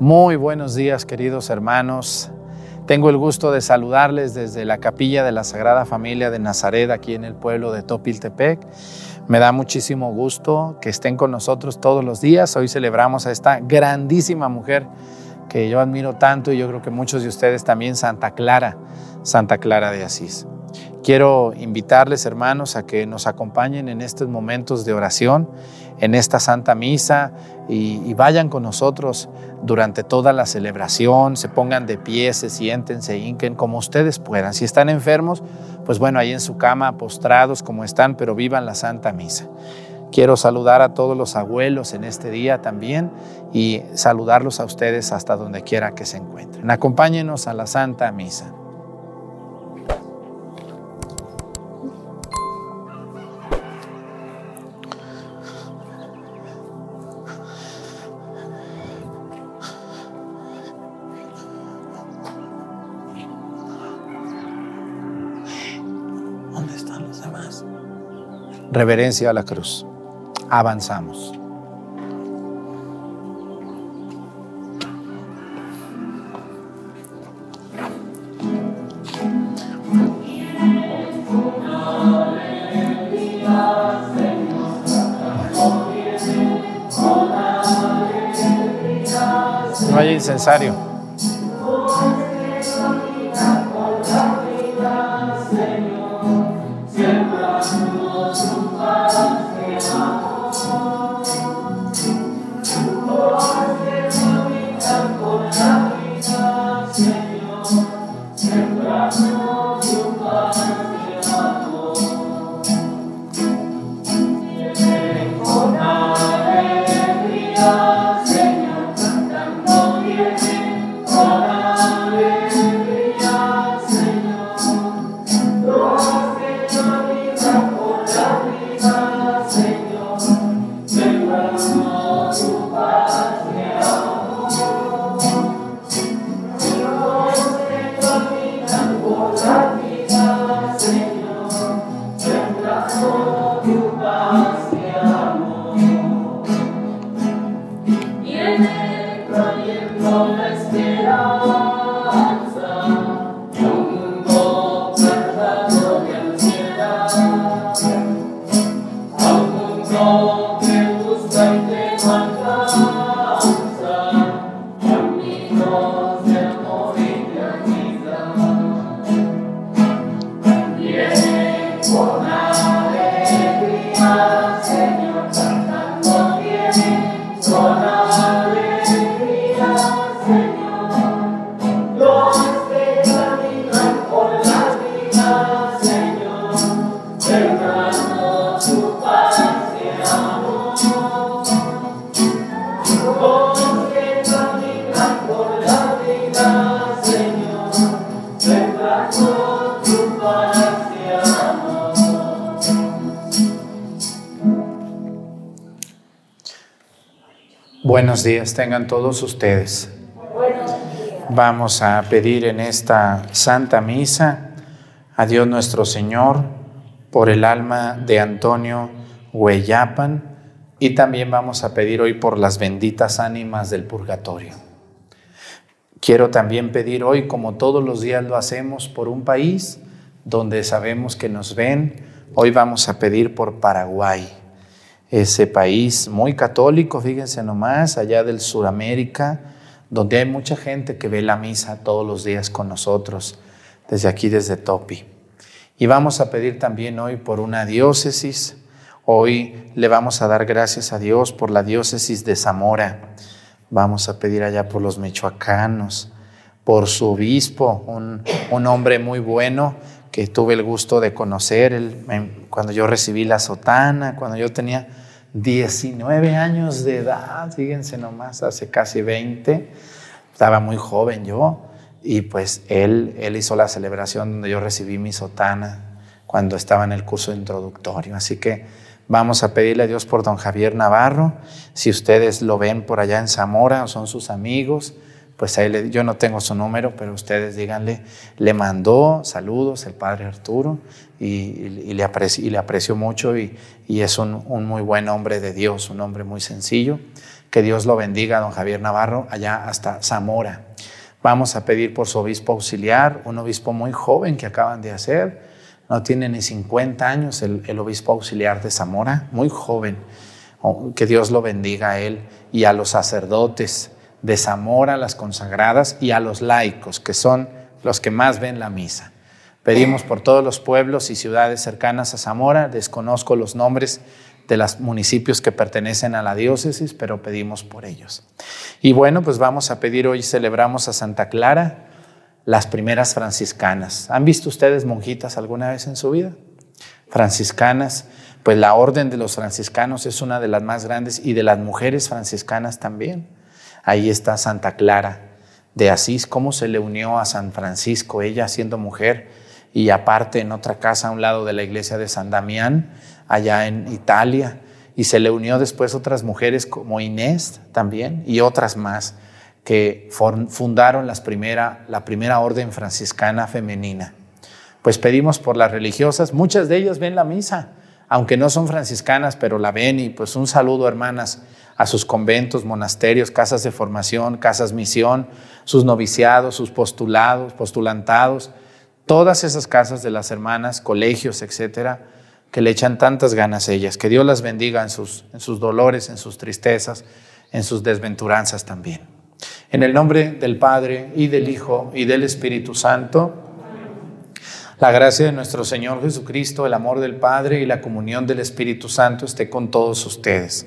Muy buenos días, queridos hermanos. Tengo el gusto de saludarles desde la capilla de la Sagrada Familia de Nazaret, aquí en el pueblo de Topiltepec. Me da muchísimo gusto que estén con nosotros todos los días. Hoy celebramos a esta grandísima mujer que yo admiro tanto y yo creo que muchos de ustedes también, Santa Clara, Santa Clara de Asís. Quiero invitarles, hermanos, a que nos acompañen en estos momentos de oración, en esta Santa Misa, y, vayan con nosotros durante toda la celebración, se pongan de pie, se sienten, se hinquen, como ustedes puedan. Si están enfermos, pues bueno, ahí en su cama, postrados como están, pero vivan la Santa Misa. Quiero saludar a todos los abuelos en este día también y saludarlos a ustedes hasta donde quiera que se encuentren. Acompáñenos a la Santa Misa. Reverencia a la cruz avanzamos. No hay incensario. Buenos días tengan todos ustedes. Vamos a pedir en esta Santa Misa a Dios nuestro Señor por el alma de Antonio Hueyapan y también vamos a pedir hoy por las benditas ánimas del purgatorio. Quiero también pedir hoy, como todos los días lo hacemos, por un país donde sabemos que nos ven. Hoy vamos a pedir por Paraguay ese país muy católico, fíjense nomás, allá del Suramérica, donde hay mucha gente que ve la misa todos los días con nosotros, desde aquí, desde Topi. Y vamos a pedir también hoy por una diócesis. Hoy le vamos a dar gracias a Dios por la diócesis de Zamora. Vamos a pedir allá por los michoacanos, por su obispo, un, un hombre muy bueno que tuve el gusto de conocer él, cuando yo recibí la sotana, cuando yo tenía 19 años de edad, fíjense nomás, hace casi 20, estaba muy joven yo, y pues él, él hizo la celebración donde yo recibí mi sotana cuando estaba en el curso introductorio. Así que vamos a pedirle a Dios por don Javier Navarro, si ustedes lo ven por allá en Zamora o son sus amigos, pues ahí yo no tengo su número, pero ustedes díganle, le mandó saludos el padre Arturo y, le, aprecio, mucho y, es un, muy buen hombre de Dios, un hombre muy sencillo. Que Dios lo bendiga, don Javier Navarro, allá hasta Zamora. Vamos a pedir por su obispo auxiliar, un obispo muy joven que acaban de hacer, no tiene ni 50 años el, el obispo auxiliar de Zamora, muy joven. Oh, que Dios lo bendiga a él y a los sacerdotes de Zamora, las consagradas y a los laicos, que son los que más ven la misa. Pedimos por todos los pueblos y ciudades cercanas a Zamora, desconozco los nombres de los municipios que pertenecen a la diócesis, pero pedimos por ellos. Y bueno, pues vamos a pedir hoy, celebramos a Santa Clara, las primeras franciscanas. ¿Han visto ustedes monjitas alguna vez en su vida? Franciscanas, pues la orden de los franciscanos es una de las más grandes y de las mujeres franciscanas también. Ahí está Santa Clara de Asís, cómo se le unió a San Francisco, ella siendo mujer, y aparte en otra casa a un lado de la iglesia de San Damián, allá en Italia, y se le unió después otras mujeres como Inés también y otras más que fundaron la primera orden franciscana femenina. Pues pedimos por las religiosas, muchas de ellas ven la misa, aunque no son franciscanas, pero la ven y pues un saludo hermanas a sus conventos, monasterios, casas de formación, casas misión, sus noviciados, sus postulados, postulantados, todas esas casas de las hermanas, colegios, etcétera, que le echan tantas ganas a ellas. Que Dios las bendiga en sus, en sus dolores, en sus tristezas, en sus desventuranzas también. En el nombre del Padre y del Hijo y del Espíritu Santo, la gracia de nuestro Señor Jesucristo, el amor del Padre y la comunión del Espíritu Santo esté con todos ustedes.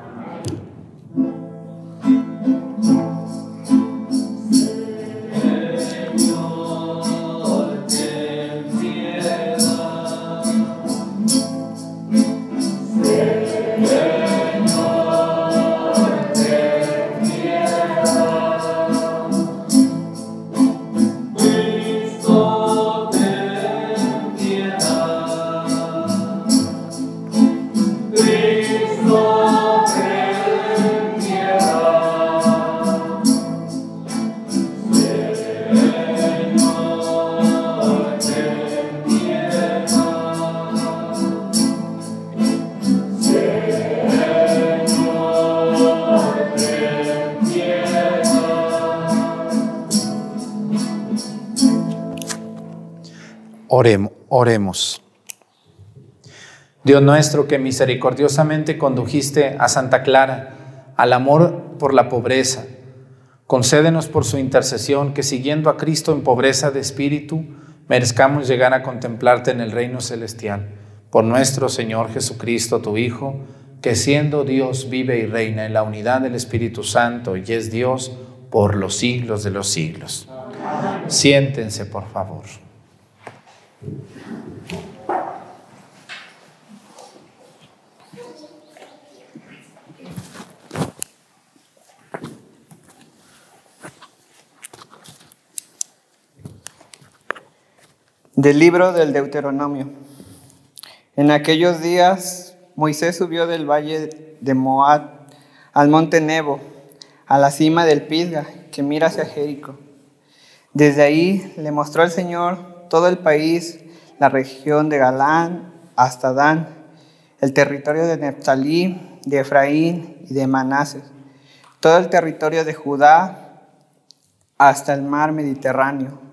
Dios nuestro, que misericordiosamente condujiste a Santa Clara al amor por la pobreza, concédenos por su intercesión que siguiendo a Cristo en pobreza de espíritu, merezcamos llegar a contemplarte en el reino celestial. Por nuestro Señor Jesucristo, tu Hijo, que siendo Dios vive y reina en la unidad del Espíritu Santo y es Dios por los siglos de los siglos. Siéntense, por favor. Del libro del Deuteronomio. En aquellos días Moisés subió del valle de Moab al monte Nebo, a la cima del Pisga, que mira hacia Jericó. Desde ahí le mostró el Señor todo el país, la región de Galán hasta Dan, el territorio de Neftalí, de Efraín y de Manases, todo el territorio de Judá hasta el mar Mediterráneo,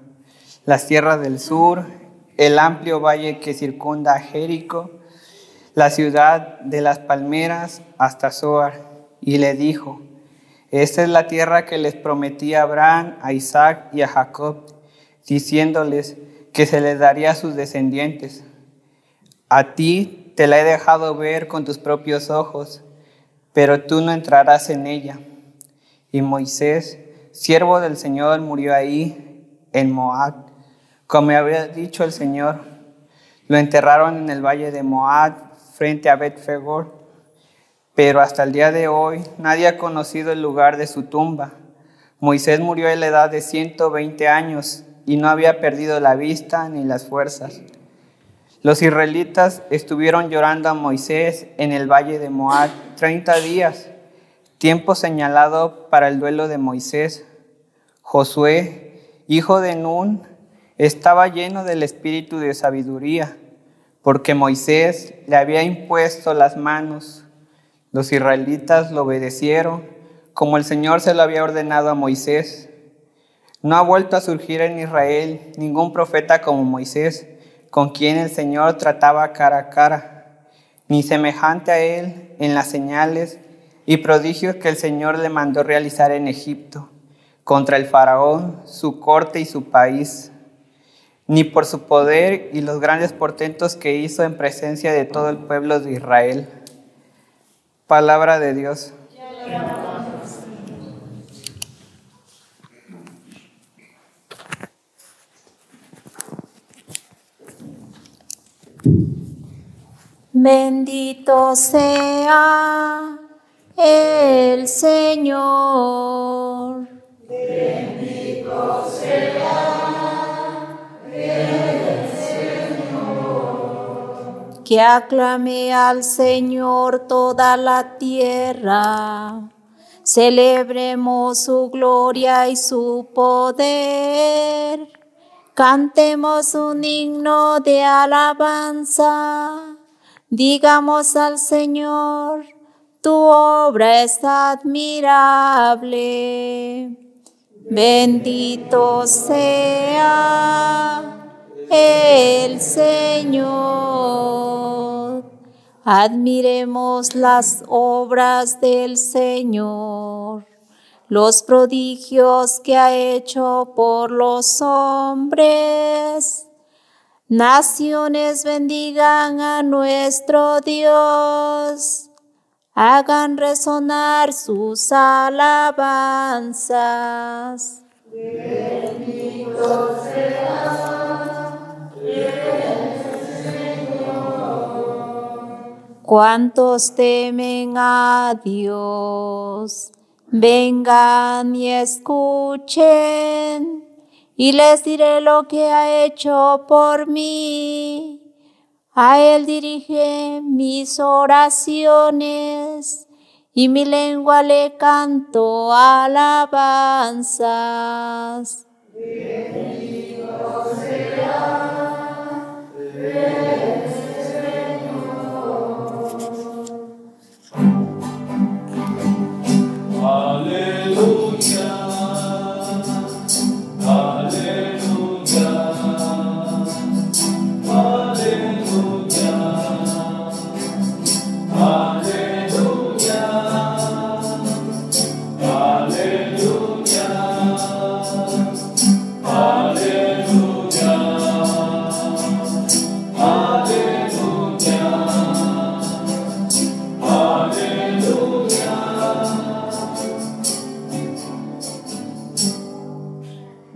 las tierras del sur, el amplio valle que circunda a Jericó, la ciudad de las palmeras hasta Zoar, y le dijo, esta es la tierra que les prometí a Abraham, a Isaac y a Jacob diciéndoles que se les daría a sus descendientes. A ti te la he dejado ver con tus propios ojos, pero tú no entrarás en ella. Y Moisés, siervo del Señor, murió ahí, en Moab, como había dicho el Señor. Lo enterraron en el valle de Moab, frente a Bet-Fegor. Pero hasta el día de hoy nadie ha conocido el lugar de su tumba. Moisés murió a la edad de 120 años y no había perdido la vista ni las fuerzas. Los israelitas estuvieron llorando a Moisés en el valle de Moab 30 días, tiempo señalado para el duelo de Moisés. Josué, hijo de Nun, estaba lleno del espíritu de sabiduría, porque Moisés le había impuesto las manos. Los israelitas lo obedecieron, como el Señor se lo había ordenado a Moisés. No ha vuelto a surgir en Israel ningún profeta como Moisés, con quien el Señor trataba cara a cara, ni semejante a él en las señales y prodigios que el Señor le mandó realizar en Egipto, contra el faraón, su corte y su país, ni por su poder y los grandes portentos que hizo en presencia de todo el pueblo de Israel. Palabra de Dios. Bendito sea el Señor. Bendito Que aclame al Señor toda la tierra. Celebremos su gloria y su poder. Cantemos un himno de alabanza Digamos al Señor, tu obra es admirable. Bendito sea el Señor. Admiremos las obras del Señor, los prodigios que ha hecho por los hombres Naciones bendigan a nuestro Dios, hagan resonar sus alabanzas. Bendito sea. Cuantos temen a Dios, vengan y escuchen y les diré lo que ha hecho por mí. A Él dirige mis oraciones y mi lengua le canto alabanzas. Hallelujah.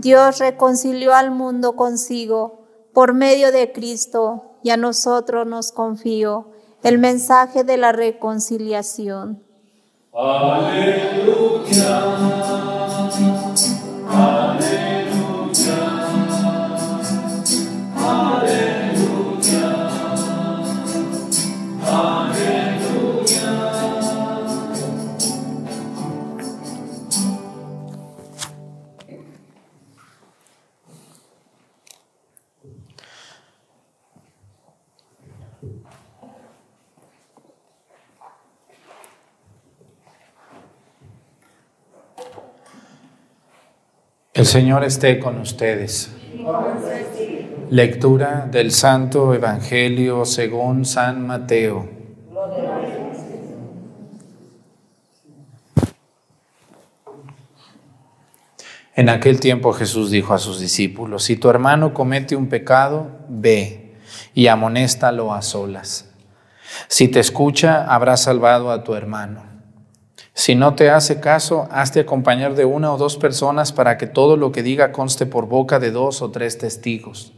Dios reconcilió al mundo consigo por medio de Cristo y a nosotros nos confió el mensaje de la reconciliación. Aleluya. El Señor esté con ustedes. Lectura del Santo Evangelio según San Mateo. En aquel tiempo Jesús dijo a sus discípulos, si tu hermano comete un pecado, ve y amonéstalo a solas. Si te escucha, habrás salvado a tu hermano. Si no te hace caso, hazte acompañar de una o dos personas para que todo lo que diga conste por boca de dos o tres testigos.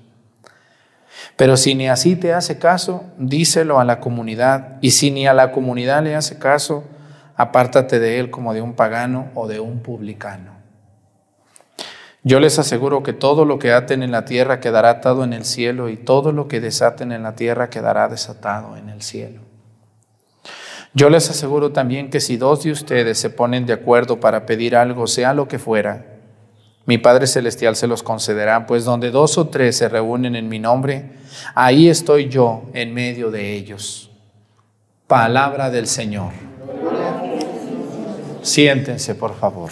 Pero si ni así te hace caso, díselo a la comunidad. Y si ni a la comunidad le hace caso, apártate de él como de un pagano o de un publicano. Yo les aseguro que todo lo que aten en la tierra quedará atado en el cielo y todo lo que desaten en la tierra quedará desatado en el cielo. Yo les aseguro también que si dos de ustedes se ponen de acuerdo para pedir algo, sea lo que fuera, mi Padre Celestial se los concederá, pues donde dos o tres se reúnen en mi nombre, ahí estoy yo en medio de ellos. Palabra del Señor. Siéntense, por favor.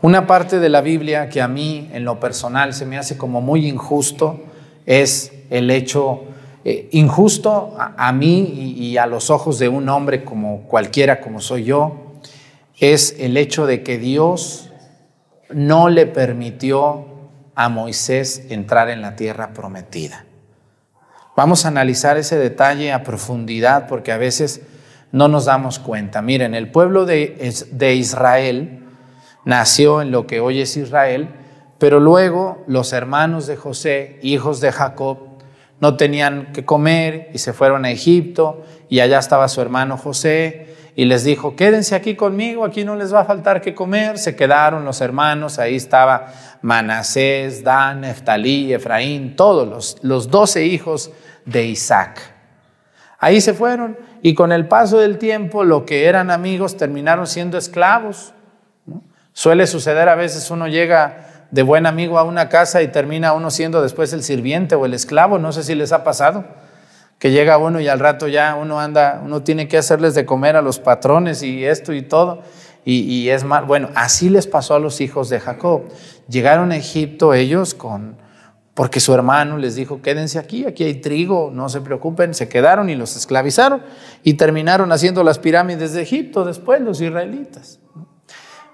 Una parte de la Biblia que a mí en lo personal se me hace como muy injusto es el hecho eh, injusto a, mí y, a los ojos de un hombre como cualquiera como soy yo, es el hecho de que Dios no le permitió a Moisés entrar en la tierra prometida. Vamos a analizar ese detalle a profundidad porque a veces no nos damos cuenta. Miren, el pueblo de Israel, nació en lo que hoy es Israel, pero luego los hermanos de José, hijos de Jacob, no tenían que comer y se fueron a Egipto y allá estaba su hermano José y les dijo, quédense aquí conmigo, aquí no les va a faltar que comer. Se quedaron los hermanos, ahí estaba Manasés, Dan, Neftalí, Efraín, todos los, los doce hijos de Isaac. Ahí se fueron y con el paso del tiempo lo que eran amigos terminaron siendo esclavos. Suele suceder a veces uno llega de buen amigo a una casa y termina uno siendo después el sirviente o el esclavo, no sé si les ha pasado, que llega uno y al rato ya uno anda, uno tiene que hacerles de comer a los patrones y esto y todo, y, es mal. Bueno, así les pasó a los hijos de Jacob. Llegaron a Egipto ellos con, porque su hermano les dijo, quédense aquí, aquí hay trigo, no se preocupen, se quedaron y los esclavizaron y terminaron haciendo las pirámides de Egipto después los israelitas.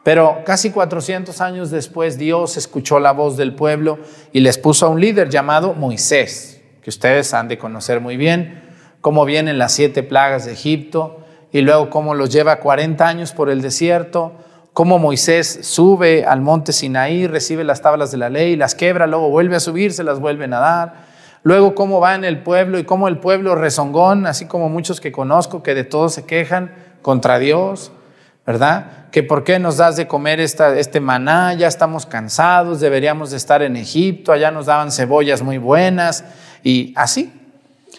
Pero casi 400 años después Dios escuchó la voz del pueblo y les puso a un líder llamado Moisés, que ustedes han de conocer muy bien, cómo vienen las siete plagas de Egipto y luego cómo los lleva 40 años por el desierto, cómo Moisés sube al monte Sinaí, recibe las tablas de la ley, las quebra, luego vuelve a subir, se las vuelven a dar. Luego cómo va en el pueblo y cómo el pueblo rezongón, así como muchos que conozco que de todo se quejan contra Dios. ¿Verdad? Que por qué nos das de comer esta, este maná, ya estamos cansados, deberíamos de estar en Egipto, allá nos daban cebollas muy buenas y así.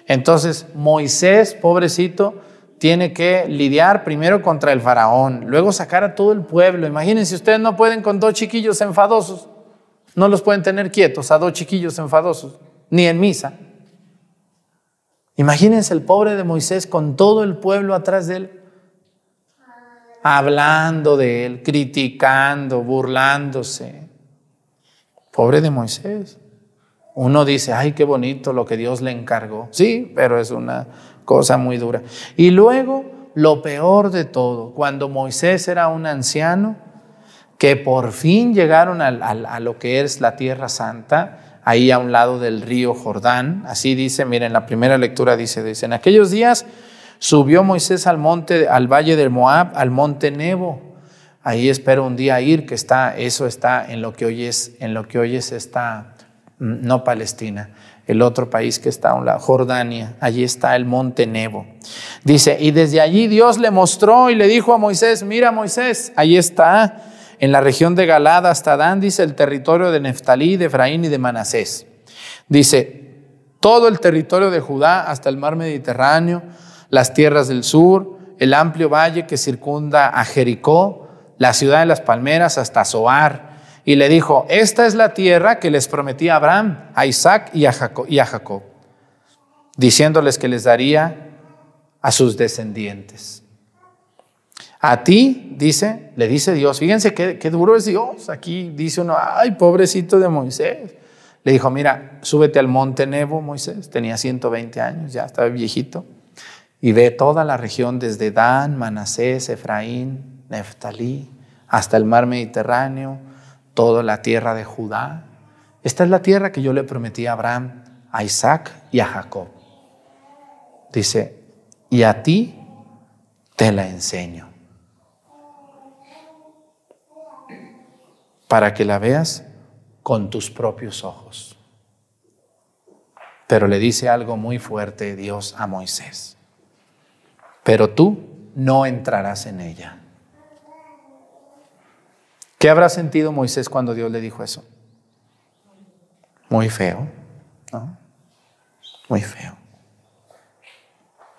Entonces Moisés, pobrecito, tiene que lidiar primero contra el faraón, luego sacar a todo el pueblo. Imagínense, ustedes no pueden con dos chiquillos enfadosos, no los pueden tener quietos a dos chiquillos enfadosos, ni en misa. Imagínense el pobre de Moisés con todo el pueblo atrás de él hablando de él, criticando, burlándose. Pobre de Moisés. Uno dice, ay, qué bonito lo que Dios le encargó. Sí, pero es una cosa muy dura. Y luego, lo peor de todo, cuando Moisés era un anciano, que por fin llegaron a, lo que es la Tierra Santa, ahí a un lado del río Jordán, así dice, miren, la primera lectura dice, dice, en aquellos días Subió Moisés al monte, al valle del Moab, al monte Nebo. Ahí espero un día ir, que está, eso está en lo que hoy es, en lo que hoy es esta, mm, no Palestina, el otro país que está a un lado, Jordania. Allí está el monte Nebo. Dice, y desde allí Dios le mostró y le dijo a Moisés, mira Moisés, ahí está, en la región de Galada hasta Dan, dice el territorio de Neftalí, de Efraín y de Manasés. Dice, todo el territorio de Judá hasta el mar Mediterráneo, las tierras del sur, el amplio valle que circunda a Jericó, la ciudad de las palmeras hasta Zoar. Y le dijo, esta es la tierra que les prometí a Abraham, a Isaac y a Jacob, diciéndoles que les daría a sus descendientes. A ti, dice, le dice Dios, fíjense qué, qué, duro es Dios. Aquí dice uno, ay, pobrecito de Moisés. Le dijo, mira, súbete al monte Nebo, Moisés. Tenía 120 años, ya estaba viejito y ve toda la región desde Dan, Manasés, Efraín, Neftalí, hasta el mar Mediterráneo, toda la tierra de Judá. Esta es la tierra que yo le prometí a Abraham, a Isaac y a Jacob. Dice, y a ti te la enseño. Para que la veas con tus propios ojos. Pero le dice algo muy fuerte Dios a Moisés. Pero tú no entrarás en ella. ¿Qué habrá sentido Moisés cuando Dios le dijo eso? Muy feo, ¿no? Muy feo.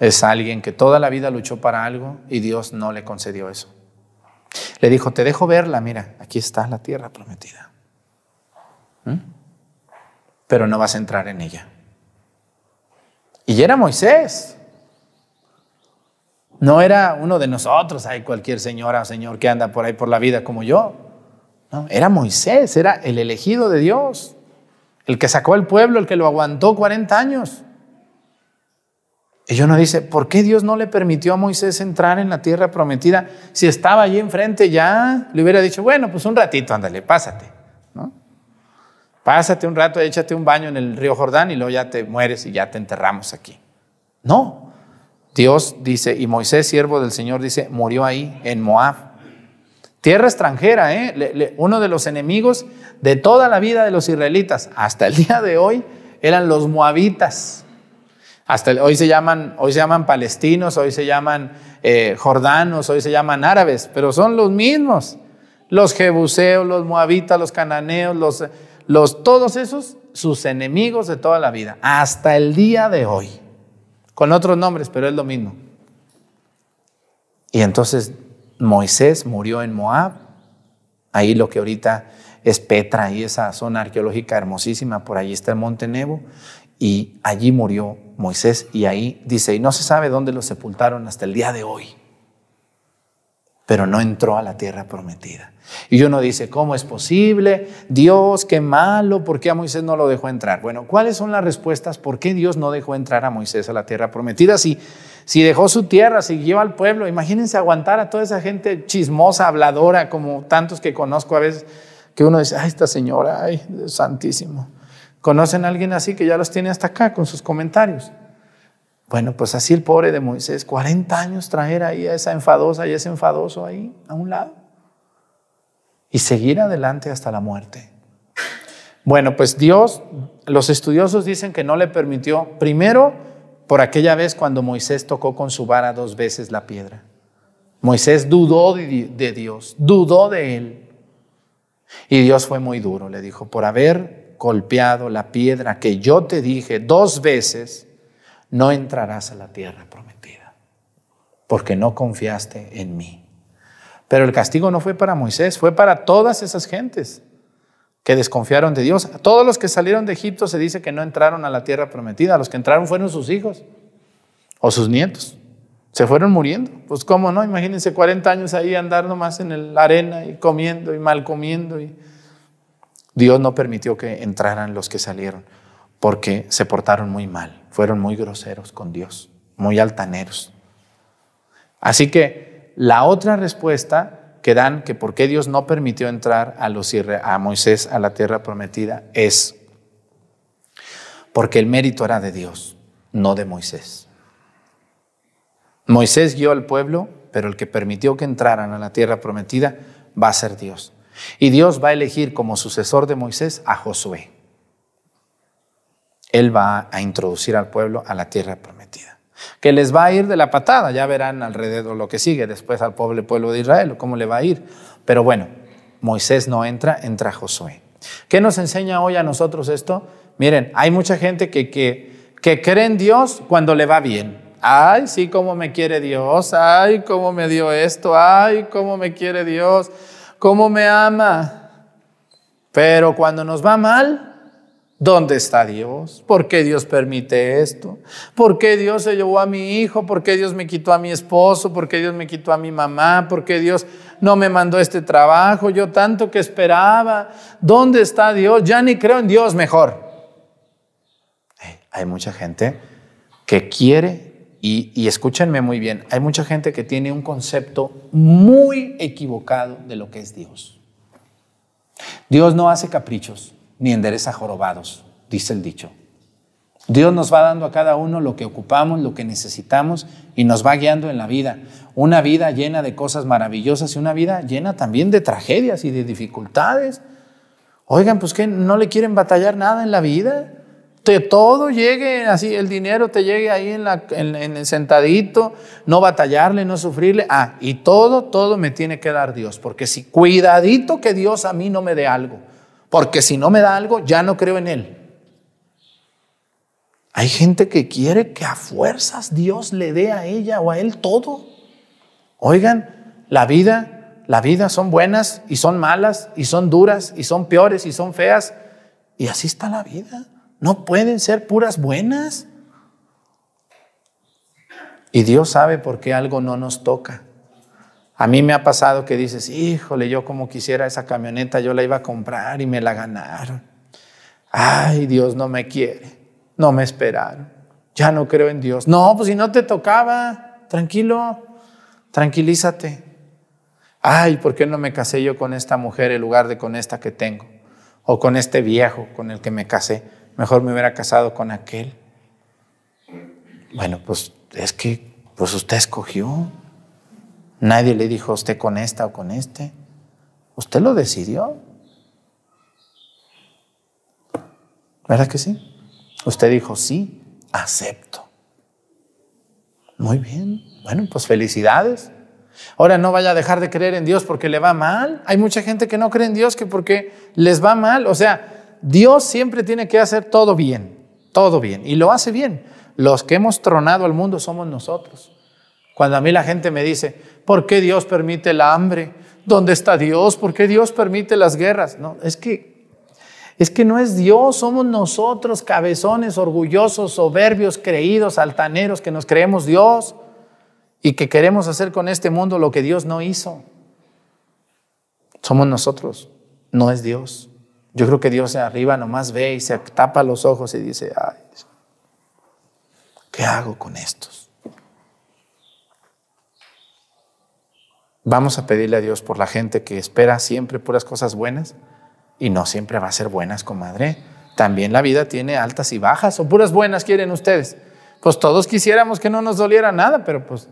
Es alguien que toda la vida luchó para algo y Dios no le concedió eso. Le dijo, te dejo verla, mira, aquí está la tierra prometida. ¿Mm? Pero no vas a entrar en ella. Y era Moisés. No era uno de nosotros, hay cualquier señora o señor que anda por ahí por la vida como yo. No, era Moisés, era el elegido de Dios, el que sacó al pueblo, el que lo aguantó 40 años. Y uno dice, ¿por qué Dios no le permitió a Moisés entrar en la tierra prometida? Si estaba allí enfrente ya, le hubiera dicho, bueno, pues un ratito, ándale, pásate. ¿no? Pásate un rato, échate un baño en el río Jordán y luego ya te mueres y ya te enterramos aquí. No, Dios dice, y Moisés, siervo del Señor, dice, murió ahí, en Moab. Tierra extranjera, ¿eh? uno de los enemigos de toda la vida de los israelitas, hasta el día de hoy, eran los moabitas. Hasta hoy, se llaman, hoy se llaman palestinos, hoy se llaman eh, jordanos, hoy se llaman árabes, pero son los mismos. Los jebuseos, los moabitas, los cananeos, los, los, todos esos, sus enemigos de toda la vida, hasta el día de hoy con otros nombres, pero es lo mismo. Y entonces Moisés murió en Moab, ahí lo que ahorita es Petra, ahí esa zona arqueológica hermosísima, por allí está el monte Nebo, y allí murió Moisés, y ahí dice, y no se sabe dónde lo sepultaron hasta el día de hoy, pero no entró a la tierra prometida. Y uno dice, ¿cómo es posible? Dios, qué malo, ¿por qué a Moisés no lo dejó entrar? Bueno, ¿cuáles son las respuestas? ¿Por qué Dios no dejó entrar a Moisés a la tierra prometida? Si, si dejó su tierra, siguió al pueblo, imagínense aguantar a toda esa gente chismosa, habladora, como tantos que conozco a veces, que uno dice, ay, esta señora, ay, santísimo. ¿Conocen a alguien así que ya los tiene hasta acá con sus comentarios? Bueno, pues así el pobre de Moisés, 40 años traer ahí a esa enfadosa y ese enfadoso ahí a un lado y seguir adelante hasta la muerte. Bueno, pues Dios, los estudiosos dicen que no le permitió, primero, por aquella vez cuando Moisés tocó con su vara dos veces la piedra. Moisés dudó de, Dios, dudó de él. Y Dios fue muy duro, le dijo, por haber golpeado la piedra que yo te dije dos veces, no entrarás a la tierra prometida, porque no confiaste en mí. Pero el castigo no fue para Moisés, fue para todas esas gentes que desconfiaron de Dios. Todos los que salieron de Egipto se dice que no entraron a la tierra prometida. Los que entraron fueron sus hijos o sus nietos. Se fueron muriendo. Pues cómo no, imagínense 40 años ahí andar nomás en la arena y comiendo y mal comiendo. Y... Dios no permitió que entraran los que salieron porque se portaron muy mal, fueron muy groseros con Dios, muy altaneros. Así que la otra respuesta que dan, que por qué Dios no permitió entrar a, los, a Moisés a la tierra prometida, es porque el mérito era de Dios, no de Moisés. Moisés guió al pueblo, pero el que permitió que entraran a la tierra prometida va a ser Dios. Y Dios va a elegir como sucesor de Moisés a Josué. Él va a introducir al pueblo a la tierra prometida que les va a ir de la patada, ya verán alrededor lo que sigue después al pobre pueblo de Israel, cómo le va a ir. Pero bueno, Moisés no entra, entra Josué. ¿Qué nos enseña hoy a nosotros esto? Miren, hay mucha gente que, que, que cree en Dios cuando le va bien. Ay, sí, cómo me quiere Dios. Ay, cómo me dio esto. Ay, cómo me quiere Dios. Cómo me ama. Pero cuando nos va mal, ¿Dónde está Dios? ¿Por qué Dios permite esto? ¿Por qué Dios se llevó a mi hijo? ¿Por qué Dios me quitó a mi esposo? ¿Por qué Dios me quitó a mi mamá? ¿Por qué Dios no me mandó este trabajo? Yo tanto que esperaba. ¿Dónde está Dios? Ya ni creo en Dios mejor. Hay mucha gente que quiere Y, y escúchenme muy bien, hay mucha gente que tiene un concepto muy equivocado de lo que es Dios. Dios no hace caprichos ni endereza jorobados, dice el dicho. Dios nos va dando a cada uno lo que ocupamos, lo que necesitamos y nos va guiando en la vida. Una vida llena de cosas maravillosas y una vida llena también de tragedias y de dificultades. Oigan, pues que no le quieren batallar nada en la vida. Que todo llegue así, el dinero te llegue ahí en, el sentadito, no batallarle, no sufrirle. Ah, y todo, todo me tiene que dar Dios. Porque si cuidadito que Dios a mí no me dé algo. Porque si no me da algo, ya no creo en Él. Hay gente que quiere que a fuerzas Dios le dé a ella o a él todo. Oigan, la vida, la vida son buenas y son malas y son duras y son peores y son feas. Y así está la vida. No pueden ser puras buenas. Y Dios sabe por qué algo no nos toca. A mí me ha pasado que dices, híjole, yo como quisiera esa camioneta, yo la iba a comprar y me la ganaron. Ay, Dios no me quiere. No me esperaron. Ya no creo en Dios. No, pues si no te tocaba, tranquilo, tranquilízate. Ay, ¿por qué no me casé yo con esta mujer en lugar de con esta que tengo? O con este viejo con el que me casé. Mejor me hubiera casado con aquel. Bueno, pues es que pues usted escogió. Nadie le dijo a usted con esta o con este. Usted lo decidió. ¿Verdad que sí? Usted dijo, sí, acepto. Muy bien. Bueno, pues felicidades. Ahora no vaya a dejar de creer en Dios porque le va mal. Hay mucha gente que no cree en Dios que porque les va mal. O sea, Dios siempre tiene que hacer todo bien, todo bien. Y lo hace bien. Los que hemos tronado al mundo somos nosotros. Cuando a mí la gente me dice, ¿por qué Dios permite el hambre? ¿Dónde está Dios? ¿Por qué Dios permite las guerras? No, es que es que no es Dios, somos nosotros, cabezones, orgullosos, soberbios, creídos, altaneros, que nos creemos Dios y que queremos hacer con este mundo lo que Dios no hizo. Somos nosotros, no es Dios. Yo creo que Dios arriba nomás ve y se tapa los ojos y dice, ¿qué hago con estos? Vamos a pedirle a Dios por la gente que espera siempre puras cosas buenas y no siempre va a ser buenas, comadre. También la vida tiene altas y bajas, o puras buenas quieren ustedes. Pues todos quisiéramos que no nos doliera nada, pero pues,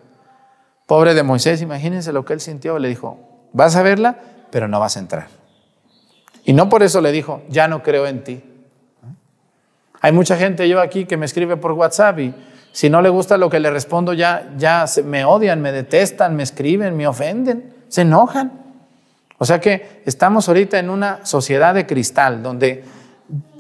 pobre de Moisés, imagínense lo que él sintió. Le dijo, vas a verla, pero no vas a entrar. Y no por eso le dijo, ya no creo en ti. Hay mucha gente yo aquí que me escribe por WhatsApp y si no le gusta lo que le respondo ya, ya me odian, me detestan, me escriben, me ofenden, se enojan. O sea que estamos ahorita en una sociedad de cristal donde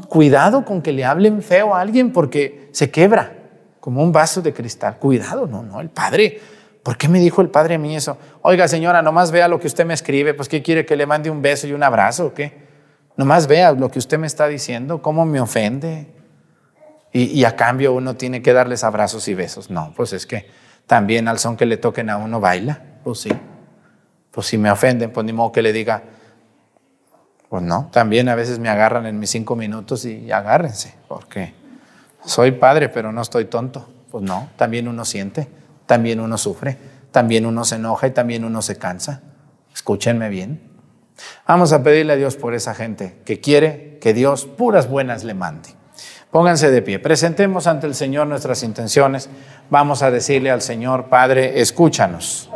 cuidado con que le hablen feo a alguien porque se quebra como un vaso de cristal. Cuidado, no, no, el padre. ¿Por qué me dijo el padre a mí eso? Oiga, señora, nomás vea lo que usted me escribe, pues ¿qué quiere que le mande un beso y un abrazo o qué? Nomás vea lo que usted me está diciendo, cómo me ofende. Y, y a cambio uno tiene que darles abrazos y besos. No, pues es que también al son que le toquen a uno baila, pues sí. Pues si me ofenden, pues ni modo que le diga, pues no, también a veces me agarran en mis cinco minutos y agárrense, porque soy padre, pero no estoy tonto. Pues no, también uno siente, también uno sufre, también uno se enoja y también uno se cansa. Escúchenme bien. Vamos a pedirle a Dios por esa gente que quiere que Dios puras buenas le mande. Pónganse de pie, presentemos ante el Señor nuestras intenciones. Vamos a decirle al Señor, Padre, escúchanos.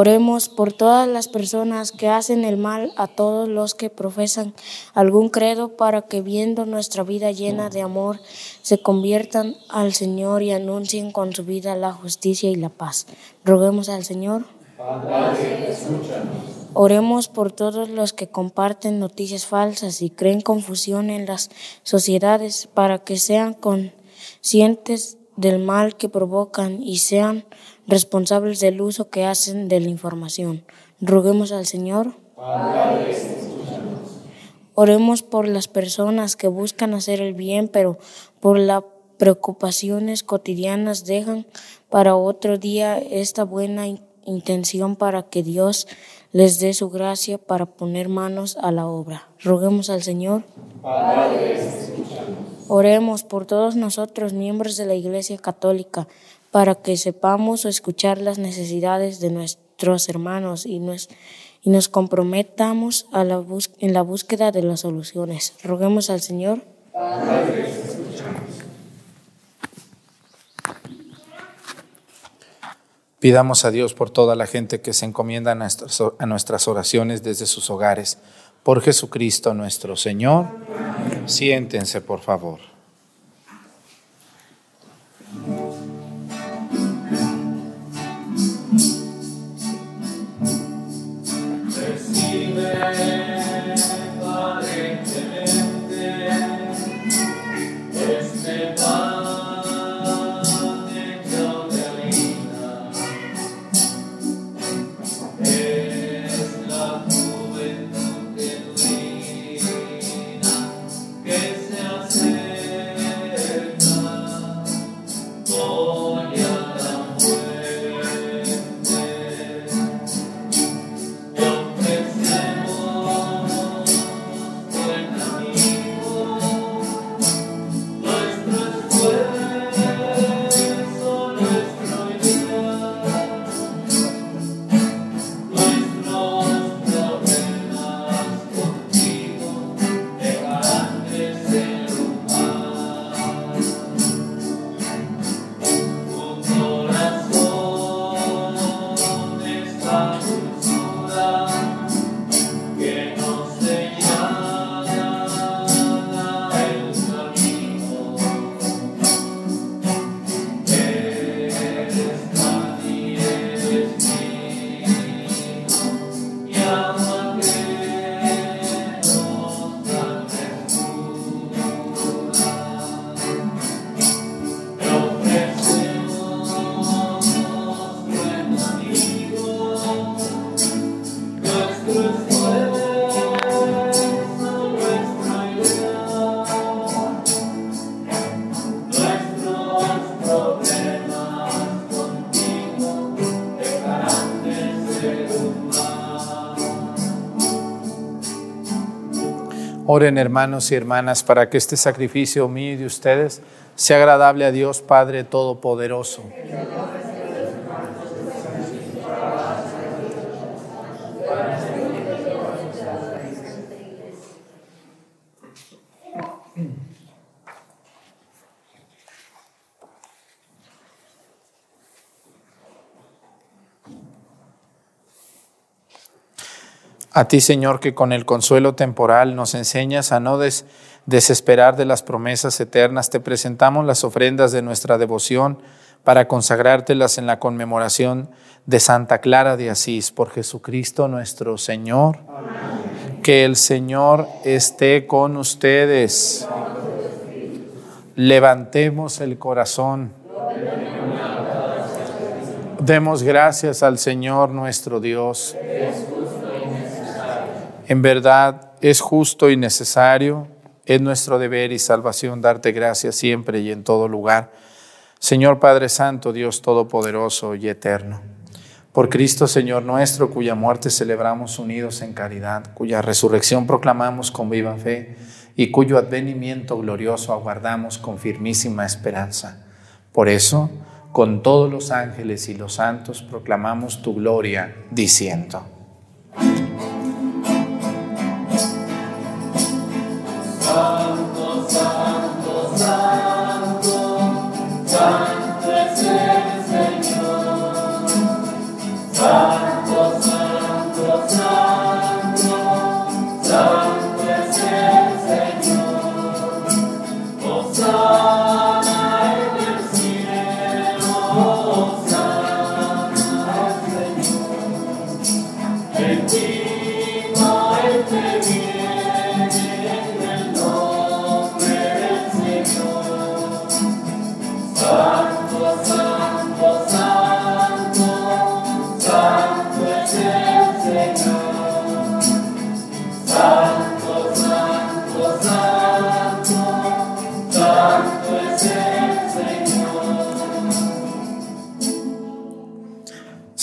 Oremos por todas las personas que hacen el mal a todos los que profesan algún credo para que viendo nuestra vida llena de amor se conviertan al Señor y anuncien con su vida la justicia y la paz. Roguemos al Señor. Oremos por todos los que comparten noticias falsas y creen confusión en las sociedades para que sean conscientes del mal que provocan y sean responsables del uso que hacen de la información. Roguemos al Señor. Oremos por las personas que buscan hacer el bien, pero por las preocupaciones cotidianas dejan para otro día esta buena intención para que Dios les dé su gracia para poner manos a la obra. Roguemos al Señor. Oremos por todos nosotros, miembros de la Iglesia Católica, para que sepamos escuchar las necesidades de nuestros hermanos y nos, y nos comprometamos a la en la búsqueda de las soluciones. Roguemos al Señor. Pidamos a Dios por toda la gente que se encomienda a nuestras, a nuestras oraciones desde sus hogares. Por Jesucristo nuestro Señor. Siéntense, por favor. sun. Oren hermanos y hermanas para que este sacrificio mío y de ustedes sea agradable a Dios Padre Todopoderoso. A ti, Señor, que con el consuelo temporal nos enseñas a no desesperar de las promesas eternas, te presentamos las ofrendas de nuestra devoción para consagrártelas en la conmemoración de Santa Clara de Asís por Jesucristo nuestro Señor. Que el Señor esté con ustedes. Levantemos el corazón. Demos gracias al Señor nuestro Dios. En verdad es justo y necesario, es nuestro deber y salvación darte gracias siempre y en todo lugar. Señor Padre Santo, Dios Todopoderoso y Eterno. Por Cristo Señor nuestro, cuya muerte celebramos unidos en caridad, cuya resurrección proclamamos con viva fe y cuyo advenimiento glorioso aguardamos con firmísima esperanza. Por eso, con todos los ángeles y los santos proclamamos tu gloria, diciendo. Santo,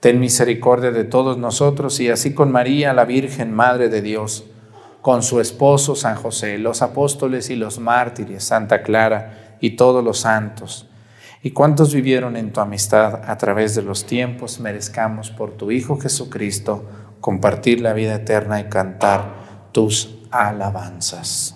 Ten misericordia de todos nosotros y así con María, la Virgen Madre de Dios, con su esposo San José, los apóstoles y los mártires, Santa Clara y todos los santos, y cuantos vivieron en tu amistad a través de los tiempos, merezcamos por tu Hijo Jesucristo compartir la vida eterna y cantar tus alabanzas.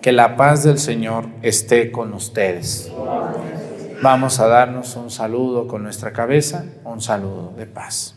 que la paz del Señor esté con ustedes. Vamos a darnos un saludo con nuestra cabeza, un saludo de paz.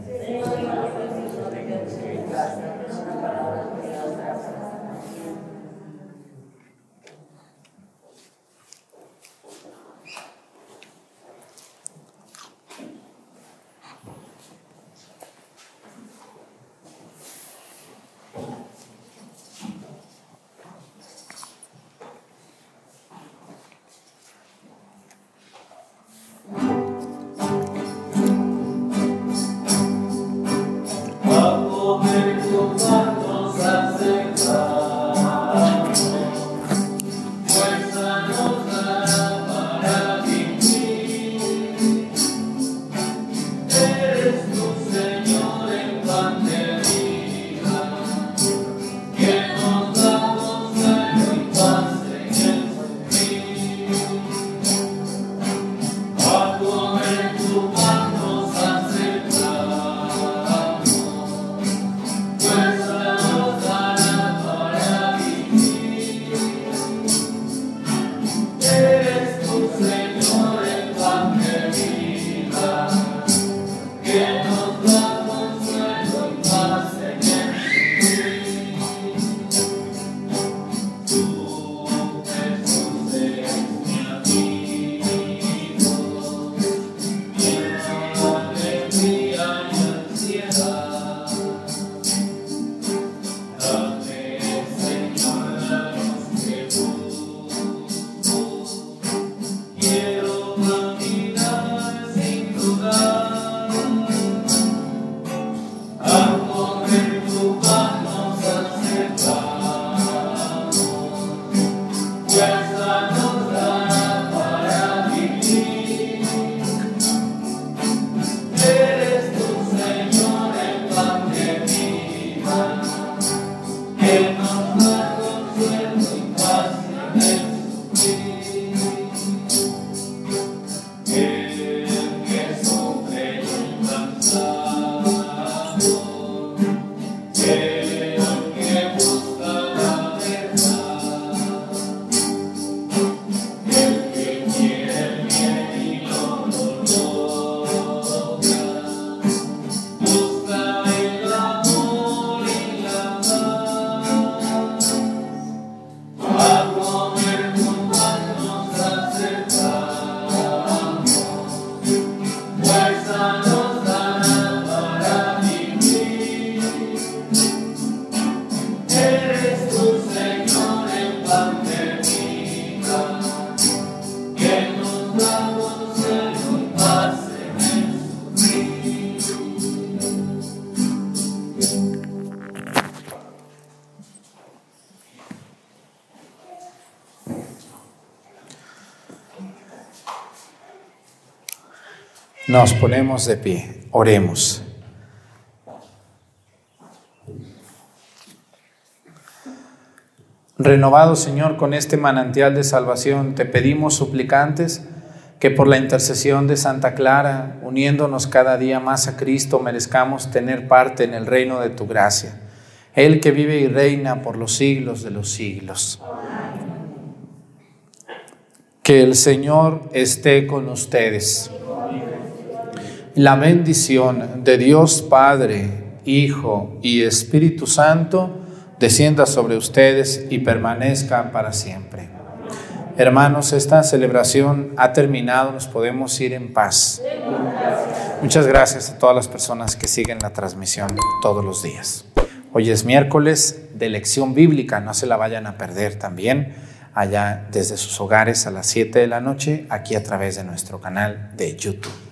Eres tu Nos ponemos de pie, oremos. Renovado Señor con este manantial de salvación, te pedimos suplicantes que por la intercesión de Santa Clara, uniéndonos cada día más a Cristo, merezcamos tener parte en el reino de tu gracia. Él que vive y reina por los siglos de los siglos. Que el Señor esté con ustedes. La bendición de Dios Padre, Hijo y Espíritu Santo descienda sobre ustedes y permanezca para siempre. Hermanos, esta celebración ha terminado, nos podemos ir en paz. Muchas gracias a todas las personas que siguen la transmisión todos los días. Hoy es miércoles de lección bíblica, no se la vayan a perder también allá desde sus hogares a las 7 de la noche, aquí a través de nuestro canal de YouTube.